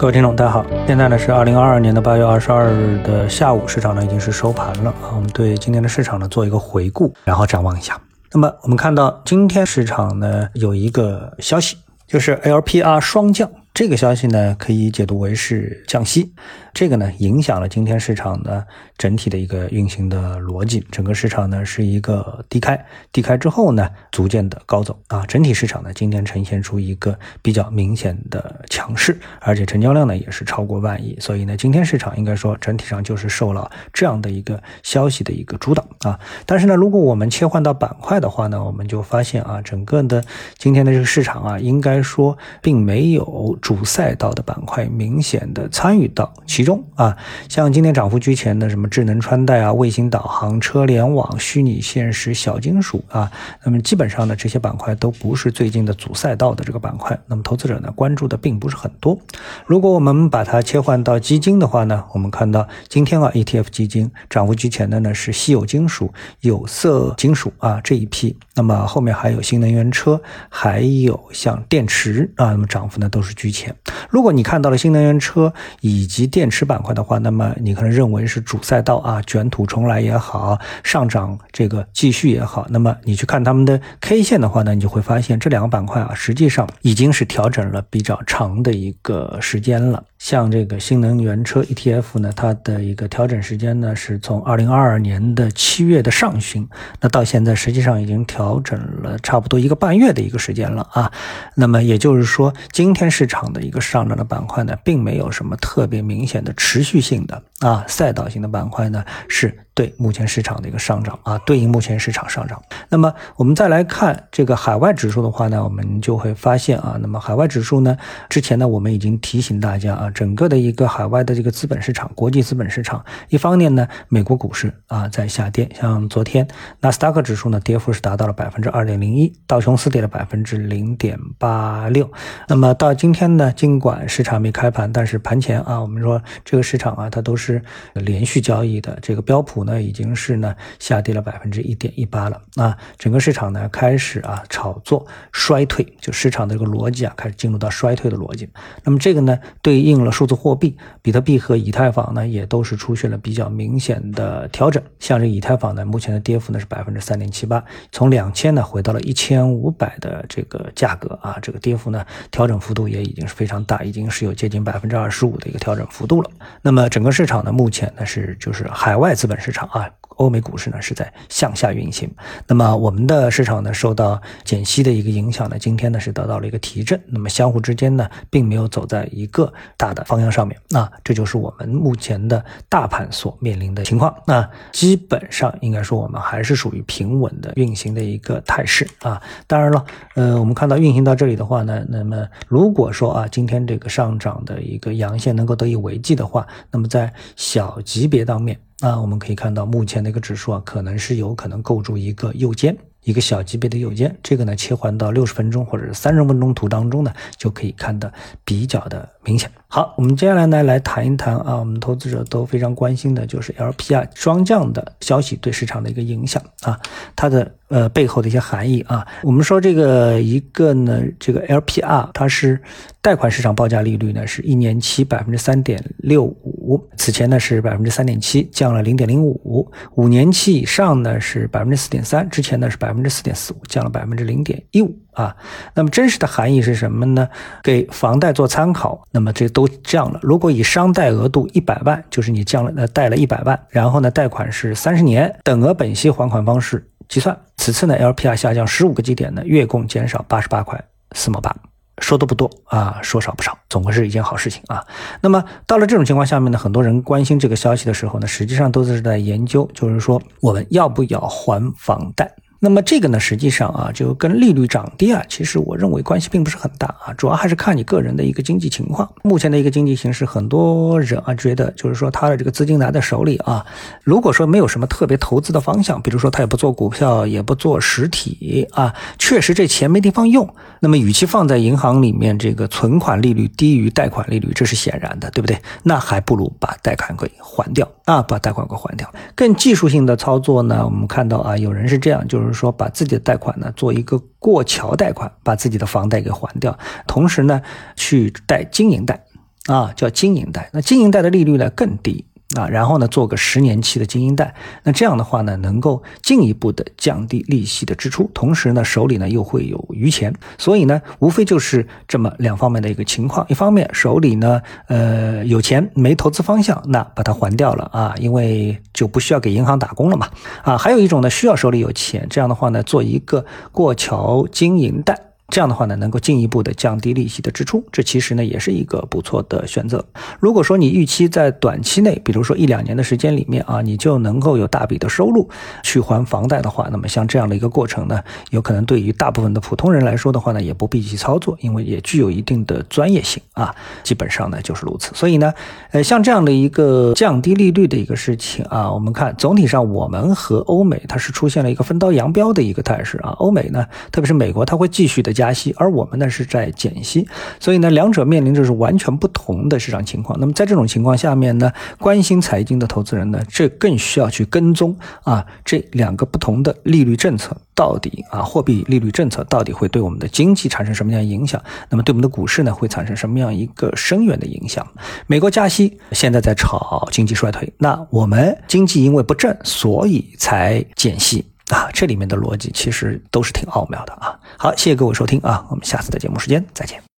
各位听众，大家好，现在呢是二零二二年的八月二十二日的下午，市场呢已经是收盘了啊。我们对今天的市场呢做一个回顾，然后展望一下。那么我们看到今天市场呢有一个消息，就是 LPR 双降。这个消息呢，可以解读为是降息，这个呢影响了今天市场的整体的一个运行的逻辑。整个市场呢是一个低开，低开之后呢逐渐的高走啊，整体市场呢今天呈现出一个比较明显的强势，而且成交量呢也是超过万亿，所以呢今天市场应该说整体上就是受了这样的一个消息的一个主导啊。但是呢，如果我们切换到板块的话呢，我们就发现啊，整个的今天的这个市场啊，应该说并没有。主赛道的板块明显的参与到其中啊，像今天涨幅居前的什么智能穿戴啊、卫星导航、车联网、虚拟现实、小金属啊，那么基本上呢，这些板块都不是最近的主赛道的这个板块，那么投资者呢关注的并不是很多。如果我们把它切换到基金的话呢，我们看到今天啊 ETF 基金涨幅居前的呢是稀有金属、有色金属啊这一批，那么后面还有新能源车，还有像电池啊，那么涨幅呢都是居。前，如果你看到了新能源车以及电池板块的话，那么你可能认为是主赛道啊，卷土重来也好，上涨这个继续也好，那么你去看他们的 K 线的话呢，你就会发现这两个板块啊，实际上已经是调整了比较长的一个时间了。像这个新能源车 ETF 呢，它的一个调整时间呢，是从二零二二年的七月的上旬，那到现在实际上已经调整了差不多一个半月的一个时间了啊。那么也就是说，今天市场的一个上涨的板块呢，并没有什么特别明显的持续性的啊赛道型的板块呢，是。对目前市场的一个上涨啊，对应目前市场上涨。那么我们再来看这个海外指数的话呢，我们就会发现啊，那么海外指数呢，之前呢我们已经提醒大家啊，整个的一个海外的这个资本市场，国际资本市场，一方面呢，美国股市啊在下跌，像昨天纳斯达克指数呢跌幅是达到了百分之二点零一，道琼斯跌了百分之零点八六。那么到今天呢，尽管市场没开盘，但是盘前啊，我们说这个市场啊，它都是是连续交易的，这个标普呢。已经是呢下跌了百分之一点一八了啊，整个市场呢开始啊炒作衰退，就市场的这个逻辑啊开始进入到衰退的逻辑。那么这个呢对应了数字货币，比特币和以太坊呢也都是出现了比较明显的调整。像这以太坊呢，目前的跌幅呢是百分之三点七八，从两千呢回到了一千五百的这个价格啊，这个跌幅呢调整幅度也已经是非常大，已经是有接近百分之二十五的一个调整幅度了。那么整个市场那目前呢是就是海外资本市场。啊，欧美股市呢是在向下运行，那么我们的市场呢受到减息的一个影响呢，今天呢是得到了一个提振，那么相互之间呢并没有走在一个大的方向上面，那这就是我们目前的大盘所面临的情况，那基本上应该说我们还是属于平稳的运行的一个态势。啊，当然了，呃，我们看到运行到这里的话呢，那么如果说啊今天这个上涨的一个阳线能够得以维系的话，那么在小级别当面。那我们可以看到，目前的一个指数啊，可能是有可能构筑一个右肩，一个小级别的右肩。这个呢，切换到六十分钟或者是三十分钟图当中呢，就可以看得比较的明显。好，我们接下来呢，来谈一谈啊，我们投资者都非常关心的，就是 LPR 双降的消息对市场的一个影响啊，它的。呃，背后的一些含义啊，我们说这个一个呢，这个 LPR 它是贷款市场报价利率呢，是一年期百分之三点六五，此前呢是百分之三点七，降了零点零五；五年期以上呢是百分之四点三，之前呢是百分之四点四五，降了百分之零点一五啊。那么真实的含义是什么呢？给房贷做参考，那么这都降了。如果以商贷额度一百万，就是你降了呃贷了一百万，然后呢贷款是三十年，等额本息还款方式。计算此次呢，LPR 下降十五个基点呢，月供减少八十八块四毛八，说多不多啊，说少不少，总归是一件好事情啊。那么到了这种情况下面呢，很多人关心这个消息的时候呢，实际上都是在研究，就是说我们要不要还房贷。那么这个呢，实际上啊，就跟利率涨跌啊，其实我认为关系并不是很大啊，主要还是看你个人的一个经济情况。目前的一个经济形势，很多人啊觉得，就是说他的这个资金拿在手里啊，如果说没有什么特别投资的方向，比如说他也不做股票，也不做实体啊，确实这钱没地方用。那么与其放在银行里面，这个存款利率低于贷款利率，这是显然的，对不对？那还不如把贷款给还掉啊，把贷款给还掉。更技术性的操作呢，我们看到啊，有人是这样，就是。说，把自己的贷款呢做一个过桥贷款，把自己的房贷给还掉，同时呢去贷经营贷。啊，叫经营贷。那经营贷的利率呢更低。啊，然后呢，做个十年期的经营贷，那这样的话呢，能够进一步的降低利息的支出，同时呢，手里呢又会有余钱，所以呢，无非就是这么两方面的一个情况。一方面手里呢，呃，有钱没投资方向，那把它还掉了啊，因为就不需要给银行打工了嘛。啊，还有一种呢，需要手里有钱，这样的话呢，做一个过桥经营贷。这样的话呢，能够进一步的降低利息的支出，这其实呢也是一个不错的选择。如果说你预期在短期内，比如说一两年的时间里面啊，你就能够有大笔的收入去还房贷的话，那么像这样的一个过程呢，有可能对于大部分的普通人来说的话呢，也不必去操作，因为也具有一定的专业性啊，基本上呢就是如此。所以呢，呃，像这样的一个降低利率的一个事情啊，我们看总体上我们和欧美它是出现了一个分道扬镳的一个态势啊，欧美呢，特别是美国，它会继续的。加息，而我们呢是在减息，所以呢，两者面临着是完全不同的市场情况。那么在这种情况下面呢，关心财经的投资人呢，这更需要去跟踪啊，这两个不同的利率政策到底啊，货币利率政策到底会对我们的经济产生什么样影响？那么对我们的股市呢，会产生什么样一个深远的影响？美国加息，现在在炒经济衰退，那我们经济因为不振，所以才减息。啊，这里面的逻辑其实都是挺奥妙的啊。好，谢谢各位收听啊，我们下次的节目时间再见。